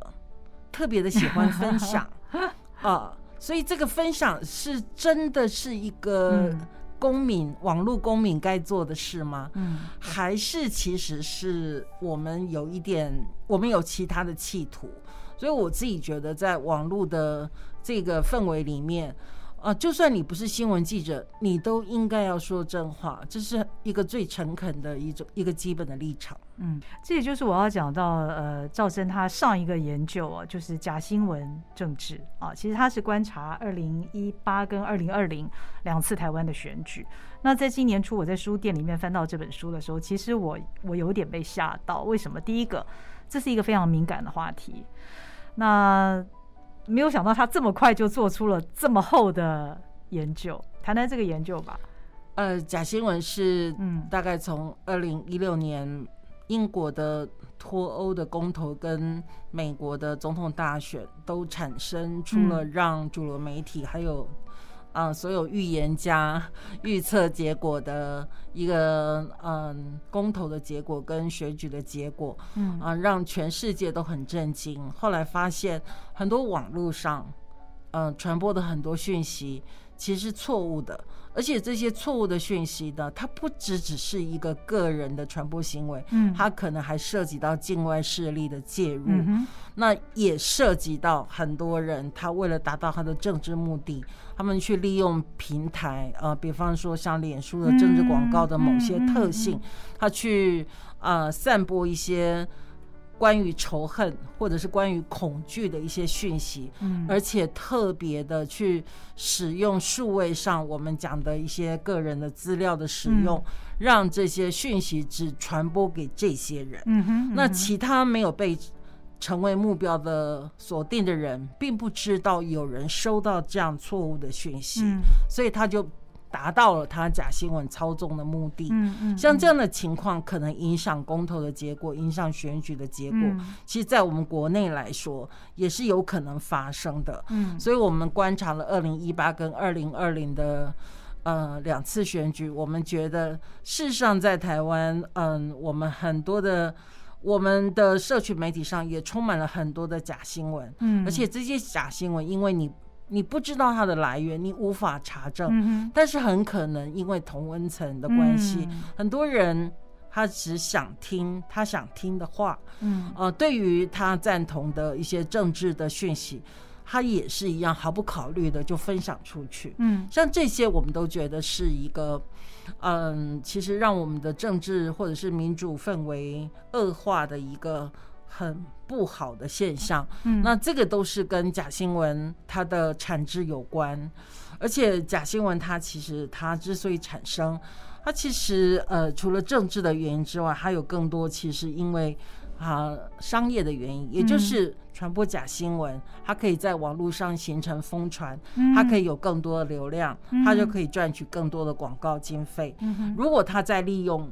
特别的喜欢分享 [LAUGHS] 啊？所以这个分享是真的是一个公民，网络公民该做的事吗？嗯，还是其实是我们有一点，我们有其他的企图？所以我自己觉得，在网络的这个氛围里面，啊，就算你不是新闻记者，你都应该要说真话，这是一个最诚恳的一种一个基本的立场。嗯，这也就是我要讲到，呃，兆珍他上一个研究啊，就是假新闻政治啊，其实他是观察二零一八跟二零二零两次台湾的选举。那在今年初，我在书店里面翻到这本书的时候，其实我我有点被吓到。为什么？第一个，这是一个非常敏感的话题。那没有想到他这么快就做出了这么厚的研究，谈谈这个研究吧。呃，假新闻是嗯，大概从二零一六年英国的脱欧的公投跟美国的总统大选都产生出了让主流媒体还有啊、呃，所有预言家 [LAUGHS] 预测结果的一个嗯公投的结果跟选举的结果，嗯啊、呃，让全世界都很震惊。后来发现很多网络上嗯、呃、传播的很多讯息其实是错误的。而且这些错误的讯息呢，它不只只是一个个人的传播行为，嗯，它可能还涉及到境外势力的介入，嗯，那也涉及到很多人，他为了达到他的政治目的，他们去利用平台，呃，比方说像脸书的政治广告的某些特性，他去呃散播一些。关于仇恨或者是关于恐惧的一些讯息，嗯，而且特别的去使用数位上我们讲的一些个人的资料的使用，嗯，让这些讯息只传播给这些人，嗯哼，那其他没有被成为目标的锁定的人，并不知道有人收到这样错误的讯息，嗯，所以他就。达到了他假新闻操纵的目的。嗯嗯，像这样的情况可能影响公投的结果，影响选举的结果。其实，在我们国内来说，也是有可能发生的。嗯，所以我们观察了二零一八跟二零二零的呃两次选举，我们觉得事实上在台湾，嗯，我们很多的我们的社群媒体上也充满了很多的假新闻。嗯，而且这些假新闻，因为你。你不知道它的来源，你无法查证，嗯，但是很可能因为同温层的关系，嗯，很多人他只想听他想听的话，嗯，呃，对于他赞同的一些政治的讯息，他也是一样毫不考虑的就分享出去，嗯，像这些我们都觉得是一个，嗯，其实让我们的政治或者是民主氛围恶化的一个。很不好的现象，嗯，那这个都是跟假新闻它的产制有关，而且假新闻它其实它之所以产生，它其实呃除了政治的原因之外，还有更多其实因为啊商业的原因，也就是传播假新闻，它可以在网络上形成疯传，它可以有更多的流量，它就可以赚取更多的广告经费。如果它在利用。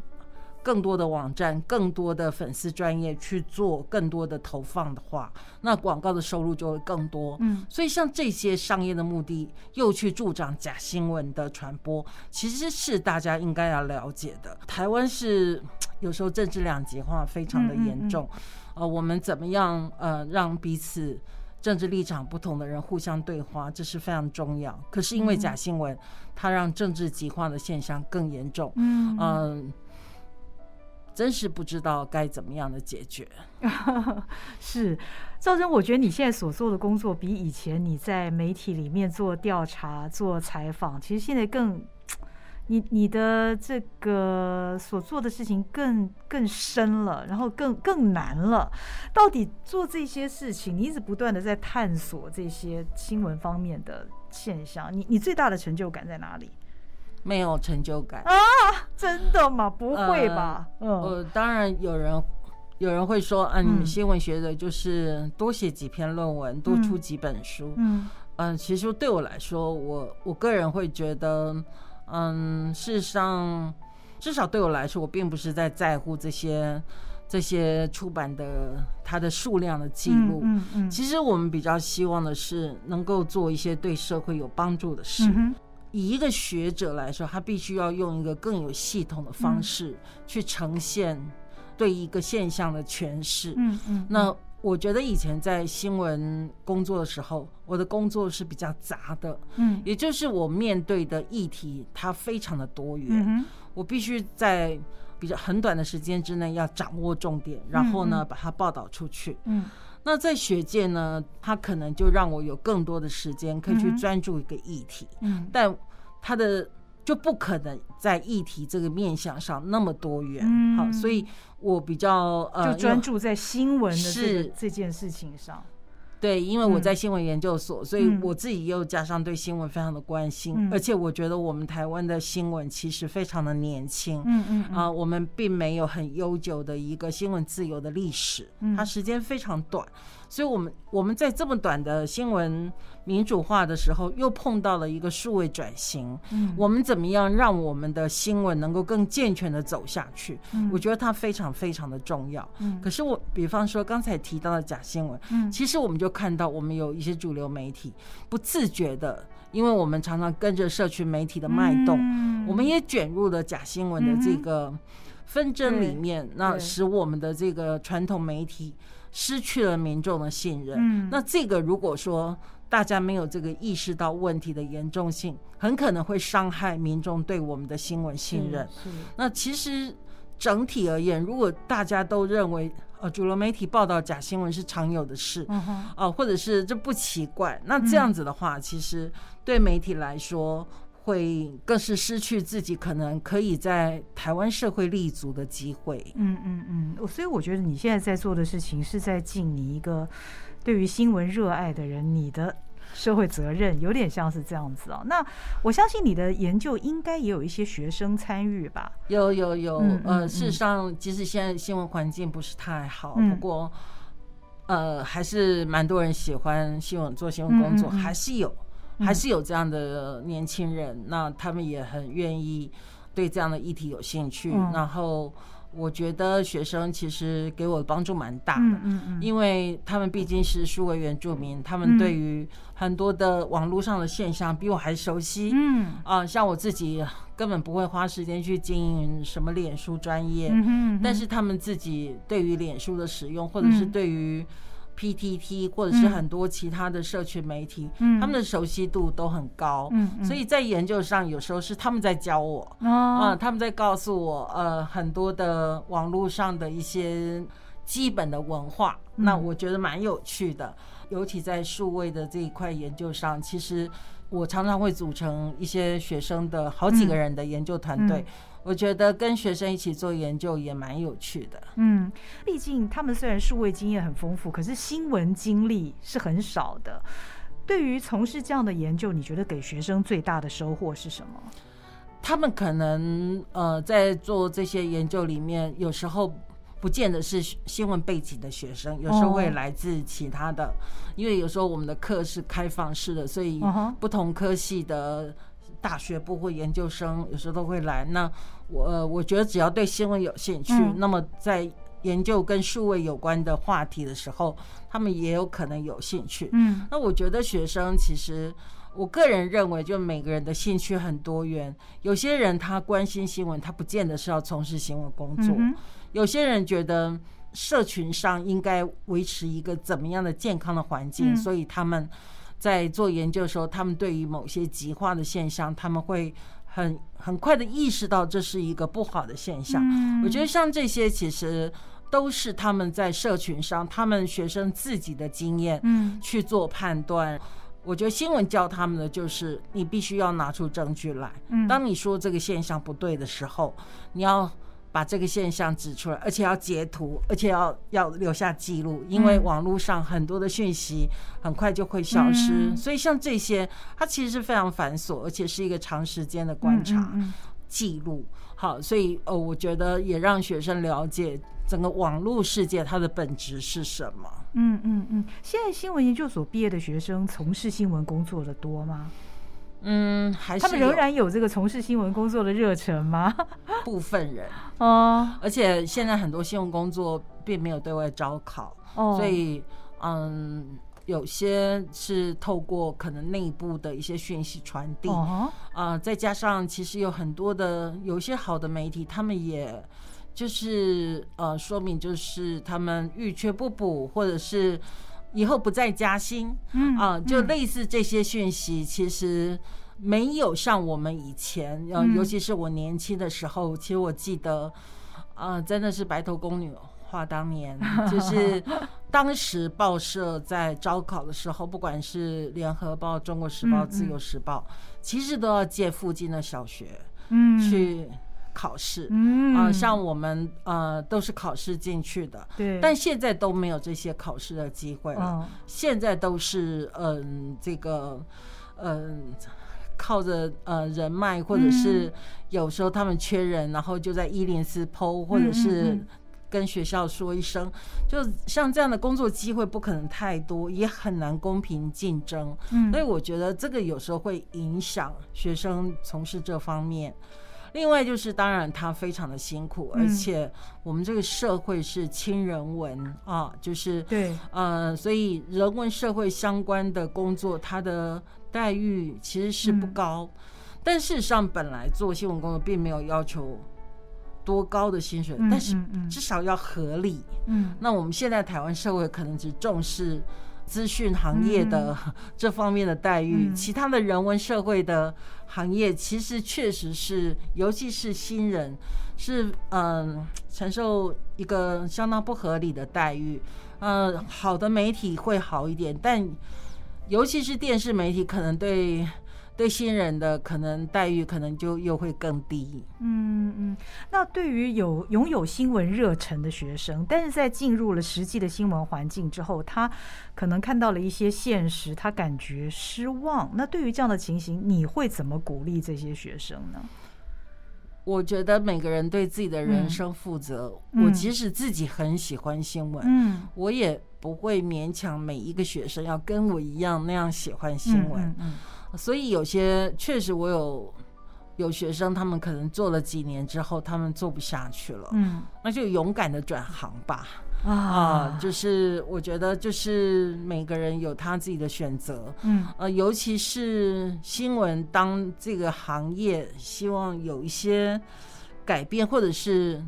更多的网站，更多的粉丝专业去做更多的投放的话，那广告的收入就会更多。嗯，所以像这些商业的目的，又去助长假新闻的传播，其实是大家应该要了解的。台湾是有时候政治两极化非常的严重，呃，我们怎么样呃让彼此政治立场不同的人互相对话，这是非常重要。可是因为假新闻，它让政治极化的现象更严重。嗯嗯。真是不知道该怎么样的解决。[LAUGHS] 是，赵真，我觉得你现在所做的工作比以前你在媒体里面做调查、做采访，其实现在更，你你的这个所做的事情更更深了，然后更更难了。到底做这些事情，你一直不断的在探索这些新闻方面的现象，你你最大的成就感在哪里？没有成就感啊！真的吗？不会吧？呃、嗯，呃，当然有人有人会说，啊，你们新闻学的就是多写几篇论文，嗯、多出几本书。嗯嗯、呃，其实对我来说，我我个人会觉得，嗯，事实上，至少对我来说，我并不是在在乎这些这些出版的它的数量的记录。嗯嗯，嗯，其实我们比较希望的是能够做一些对社会有帮助的事。嗯以一个学者来说，他必须要用一个更有系统的方式去呈现对一个现象的诠释。嗯嗯。那我觉得以前在新闻工作的时候，我的工作是比较杂的。嗯。也就是我面对的议题，它非常的多元。我必须在比较很短的时间之内要掌握重点，然后呢把它报道出去。嗯。那在学界呢，它可能就让我有更多的时间可以去专注一个议题，嗯，但它的就不可能在议题这个面向上那么多元，嗯，好，所以我比较呃，就专注在新闻的这个这件事情上。对，因为我在新闻研究所，嗯，所以我自己又加上对新闻非常的关心，嗯，而且我觉得我们台湾的新闻其实非常的年轻，嗯嗯啊，呃，我们并没有很悠久的一个新闻自由的历史，它时间非常短，所以我们我们在这么短的新闻民主化的时候，又碰到了一个数位转型。嗯，我们怎么样让我们的新闻能够更健全的走下去？嗯，我觉得它非常非常的重要。嗯，可是我比方说刚才提到的假新闻，嗯，其实我们就看到我们有一些主流媒体不自觉的，因为我们常常跟着社群媒体的脉动，嗯，我们也卷入了假新闻的这个纷争里面，那使我们的这个传统媒体。失去了民众的信任，嗯，那这个如果说大家没有这个意识到问题的严重性，很可能会伤害民众对我们的新闻信任。是，那其实整体而言，如果大家都认为呃主流媒体报道假新闻是常有的事，哦、嗯呃，或者是这不奇怪，那这样子的话，其实对媒体来说。会更是失去自己可能可以在台湾社会立足的机会。嗯嗯嗯，所以我觉得你现在在做的事情是在尽你一个对于新闻热爱的人你的 [LAUGHS] 社会责任，有点像是这样子啊。那我相信你的研究应该也有一些学生参与吧？有有有，呃，事实上，即使现在新闻环境不是太好，嗯、不过呃，还是蛮多人喜欢新闻做新闻工作，还是有。还是有这样的年轻人，那他们也很愿意对这样的议题有兴趣。然后我觉得学生其实给我的帮助蛮大的，嗯因为他们毕竟是数位原住民，他们对于很多的网络上的现象比我还熟悉。嗯。啊，像我自己根本不会花时间去经营什么脸书专业，嗯，但是他们自己对于脸书的使用，或者是对于 PTT 或者是很多其他的社群媒体，嗯，他们的熟悉度都很高，嗯，所以在研究上有时候是他们在教我，啊，他们在告诉我，呃，很多的网络上的一些基本的文化，那我觉得蛮有趣的，尤其在数位的这一块研究上，其实我常常会组成一些学生的好几个人的研究团队。我觉得跟学生一起做研究也蛮有趣的。嗯，毕竟他们虽然数位经验很丰富，可是新闻经历是很少的。对于从事这样的研究，你觉得给学生最大的收获是什么？他们可能呃在做这些研究里面，有时候不见得是新闻背景的学生，有时候会来自其他的，哦、因为有时候我们的课是开放式的，所以不同科系的。大学部或研究生有时候都会来。那我呃，我觉得只要对新闻有兴趣，嗯，那么在研究跟数位有关的话题的时候，他们也有可能有兴趣。嗯，那我觉得学生其实，我个人认为，就每个人的兴趣很多元。有些人他关心新闻，他不见得是要从事新闻工作。嗯。有些人觉得社群上应该维持一个怎么样的健康的环境，嗯，所以他们。在做研究的时候，他们对于某些极化的现象，他们会很很快的意识到这是一个不好的现象。我觉得像这些，其实都是他们在社群上，他们学生自己的经验，去做判断。我觉得新闻教他们的就是，你必须要拿出证据来。当你说这个现象不对的时候，你要。把这个现象指出来，而且要截图，而且要要留下记录，因为网络上很多的讯息很快就会消失，嗯、所以像这些，它其实是非常繁琐，而且是一个长时间的观察、嗯嗯嗯、记录。好，所以呃，我觉得也让学生了解整个网络世界它的本质是什么。嗯嗯嗯。现在新闻研究所毕业的学生从事新闻工作的多吗？嗯，还是他们仍然有这个从事新闻工作的热忱吗？[LAUGHS] 部分人。哦，而且现在很多新闻工作并没有对外招考，哦，所以嗯，有些是透过可能内部的一些讯息传递，啊、呃，再加上其实有很多的有一些好的媒体，他们也就是呃，说明就是他们欲缺不补，或者是。以后不再加薪，嗯啊，就类似这些讯息，其实没有像我们以前，呃，尤其是我年轻的时候，其实我记得，啊，真的是白头宫女话当年，[LAUGHS] 就是当时报社在招考的时候，不管是联合报、中国时报、自由时报，其实都要借附近的小学，嗯，去。考试，嗯。啊、呃，像我们呃都是考试进去的，对，但现在都没有这些考试的机会了，哦、现在都是嗯、呃、这个嗯、呃、靠着呃人脉，或者是有时候他们缺人，然后就在一零四 PO，或者是跟学校说一声，就像这样的工作机会不可能太多，也很难公平竞争。嗯，所以我觉得这个有时候会影响学生从事这方面。另外就是，当然他非常的辛苦，而且我们这个社会是轻人文啊，就是对，呃，所以人文社会相关的工作，他的待遇其实是不高。但事实上，本来做新闻工作并没有要求。多高的薪水，但是至少要合理。嗯，那我们现在台湾社会可能只重视资讯行业的 [LAUGHS] 这方面的待遇，其他的人文社会的行业其实确实是，尤其是新人，是嗯承受一个相当不合理的待遇。嗯，好的媒体会好一点，但尤其是电视媒体，可能对。对新人的可能待遇可能就又会更低。嗯嗯，那对于有拥有新闻热忱的学生，但是在进入了实际的新闻环境之后，他可能看到了一些现实，他感觉失望。那对于这样的情形，你会怎么鼓励这些学生呢？我觉得每个人对自己的人生负责。嗯、我即使自己很喜欢新闻，嗯，我也不会勉强每一个学生要跟我一样那样喜欢新闻。嗯。嗯嗯所以有些确实，我有有学生，他们可能做了几年之后，他们做不下去了，嗯，那就勇敢的转行吧，啊，就是我觉得就是每个人有他自己的选择，嗯，呃，尤其是新闻当这个行业希望有一些改变，或者是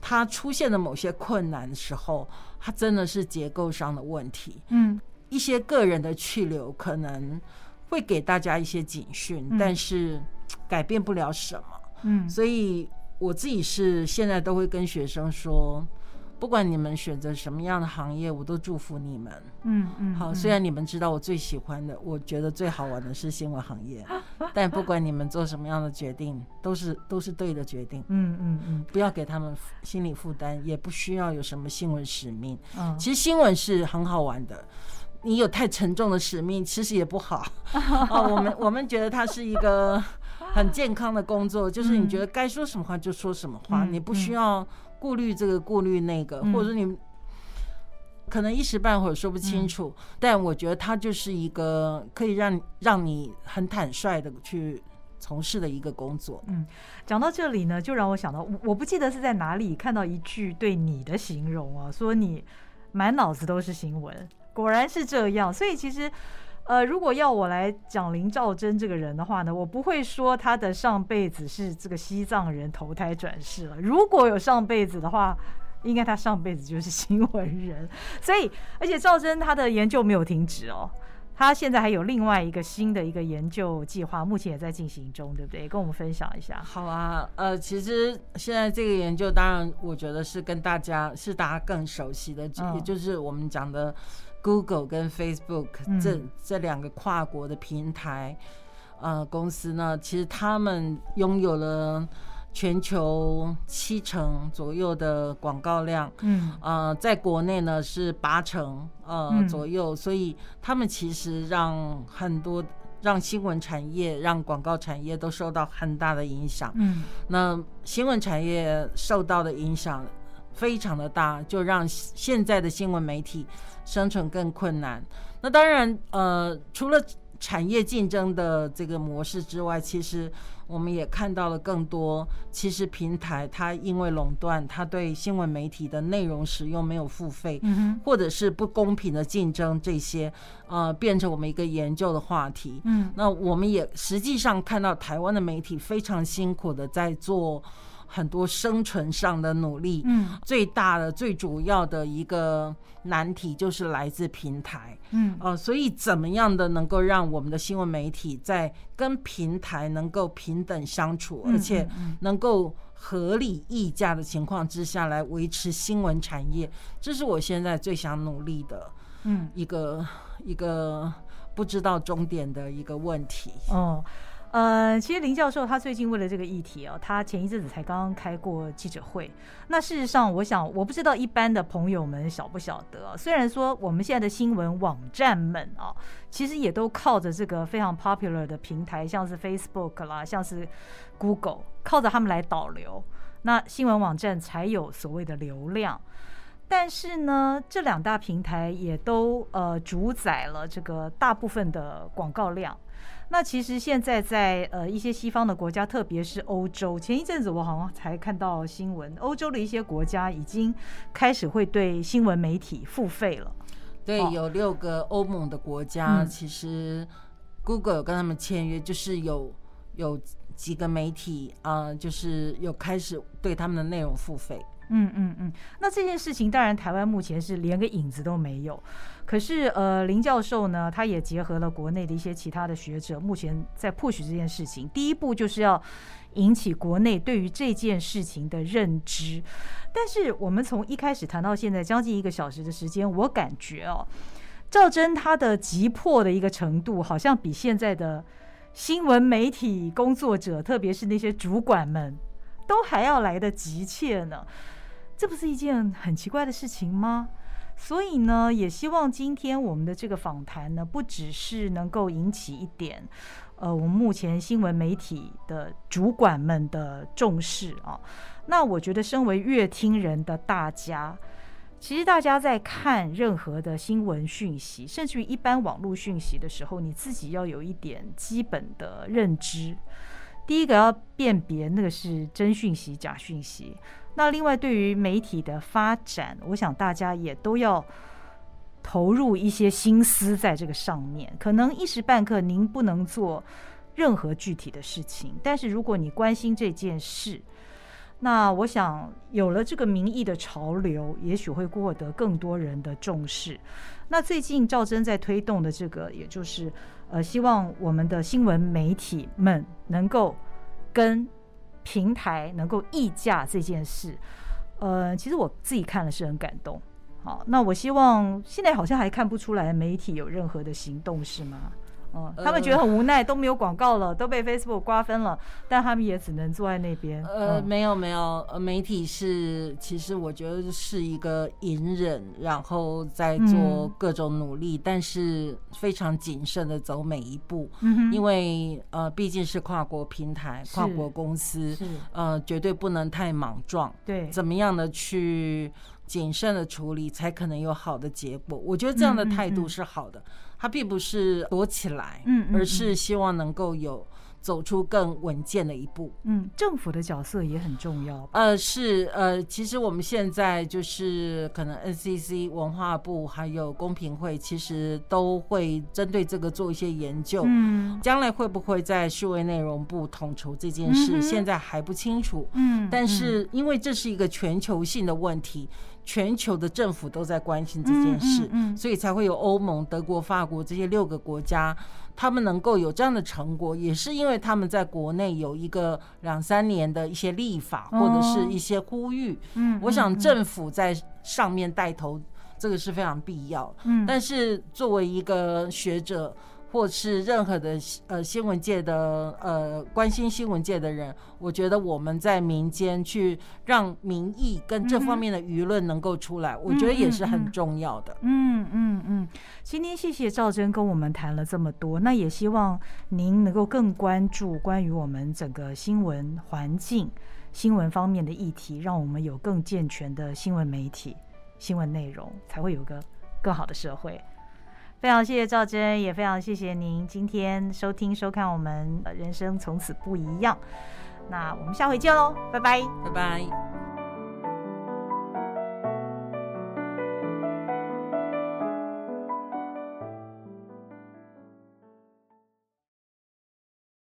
它出现了某些困难的时候，它真的是结构上的问题，嗯，一些个人的去留可能。会给大家一些警讯，但是改变不了什么。嗯，所以我自己是现在都会跟学生说，不管你们选择什么样的行业，我都祝福你们。嗯嗯，好，虽然你们知道我最喜欢的，我觉得最好玩的是新闻行业，[LAUGHS] 但不管你们做什么样的决定，都是都是对的决定。嗯嗯嗯，不要给他们心理负担，也不需要有什么新闻使命。嗯，其实新闻是很好玩的。你有太沉重的使命，其实也不好。[LAUGHS] 哦，我们我们觉得它是一个 [LAUGHS] 很健康的工作，就是你觉得该说什么话就说什么话，你不需要顾虑这个顾虑那个，或者你可能一时半会儿说不清楚。但我觉得它就是一个可以让让你很坦率的去从事的一个工作。嗯，讲到这里呢，就让我想到，我我不记得是在哪里看到一句对你的形容啊，说你满脑子都是新闻。果然是这样，所以其实，呃，如果要我来讲林兆珍这个人的话呢，我不会说他的上辈子是这个西藏人投胎转世了。如果有上辈子的话，应该他上辈子就是新闻人。所以，而且赵珍他的研究没有停止哦，他现在还有另外一个新的一个研究计划，目前也在进行中，对不对？跟我们分享一下。好啊，呃，其实现在这个研究，当然我觉得是跟大家是大家更熟悉的，嗯、也就是我们讲的。Google 跟 Facebook 这这两个跨国的平台，呃，公司呢，其实他们拥有了全球七成左右的广告量，嗯，呃，在国内呢是八成呃左右，所以他们其实让很多让新闻产业、让广告产业都受到很大的影响，嗯，那新闻产业受到的影响。非常的大，就让现在的新闻媒体生存更困难。那当然，呃，除了产业竞争的这个模式之外，其实我们也看到了更多。其实平台它因为垄断，它对新闻媒体的内容使用没有付费，或者是不公平的竞争，这些呃，变成我们一个研究的话题。嗯，那我们也实际上看到台湾的媒体非常辛苦的在做。很多生存上的努力，嗯，最大的、最主要的一个难题就是来自平台，嗯，呃，所以怎么样的能够让我们的新闻媒体在跟平台能够平等相处，而且能够合理议价的情况之下来维持新闻产业，这是我现在最想努力的，嗯，一个一个不知道终点的一个问题，哦。呃，其实林教授他最近为了这个议题啊，他前一阵子才刚刚开过记者会。那事实上，我想我不知道一般的朋友们晓不晓得，虽然说我们现在的新闻网站们啊，其实也都靠着这个非常 popular 的平台，像是 Facebook 啦，像是 Google，靠着他们来导流。那新闻网站才有所谓的流量。但是呢，这两大平台也都呃主宰了这个大部分的广告量。那其实现在在呃一些西方的国家，特别是欧洲，前一阵子我好像才看到新闻，欧洲的一些国家已经开始会对新闻媒体付费了。对，有六个欧盟的国家，嗯、其实 Google 有跟他们签约，就是有有几个媒体啊、呃，就是有开始对他们的内容付费。嗯嗯嗯，那这件事情当然台湾目前是连个影子都没有，可是呃林教授呢，他也结合了国内的一些其他的学者，目前在 push 这件事情。第一步就是要引起国内对于这件事情的认知。但是我们从一开始谈到现在将近一个小时的时间，我感觉哦，赵祯他的急迫的一个程度，好像比现在的新闻媒体工作者，特别是那些主管们，都还要来得急切呢。这不是一件很奇怪的事情吗？所以呢，也希望今天我们的这个访谈呢，不只是能够引起一点，呃，我们目前新闻媒体的主管们的重视啊。那我觉得，身为阅听人的大家，其实大家在看任何的新闻讯息，甚至于一般网络讯息的时候，你自己要有一点基本的认知。第一个要辨别那个是真讯息、假讯息。那另外，对于媒体的发展，我想大家也都要投入一些心思在这个上面。可能一时半刻您不能做任何具体的事情，但是如果你关心这件事，那我想有了这个民意的潮流，也许会获得更多人的重视。那最近赵祯在推动的这个，也就是呃，希望我们的新闻媒体们能够跟。平台能够议价这件事，呃，其实我自己看了是很感动。好，那我希望现在好像还看不出来媒体有任何的行动，是吗？嗯，他们觉得很无奈，都没有广告了，都被 Facebook 瓜分了，但他们也只能坐在那边。呃，没有没有，呃，媒体是其实我觉得是一个隐忍，然后在做各种努力，但是非常谨慎的走每一步，因为呃毕竟是跨国平台、跨国公司，呃，绝对不能太莽撞。对，怎么样的去谨慎的处理，才可能有好的结果。我觉得这样的态度是好的。它并不是躲起来，嗯，而是希望能够有走出更稳健的一步。嗯，政府的角色也很重要。呃，是呃，其实我们现在就是可能 NCC、文化部还有公平会，其实都会针对这个做一些研究。嗯，将来会不会在数位内容部统筹这件事，现在还不清楚。嗯，但是因为这是一个全球性的问题。全球的政府都在关心这件事，所以才会有欧盟、德国、法国这些六个国家，他们能够有这样的成果，也是因为他们在国内有一个两三年的一些立法或者是一些呼吁。哦嗯、我想政府在上面带头，这个是非常必要。嗯、但是作为一个学者。或是任何的呃新闻界的呃关心新闻界的人，我觉得我们在民间去让民意跟这方面的舆论能够出来，嗯、我觉得也是很重要的。嗯嗯嗯，今天谢谢赵真跟我们谈了这么多，那也希望您能够更关注关于我们整个新闻环境、新闻方面的议题，让我们有更健全的新闻媒体、新闻内容，才会有个更好的社会。非常谢谢赵真，也非常谢谢您今天收听收看我们人生从此不一样。那我们下回见喽，拜拜，拜拜。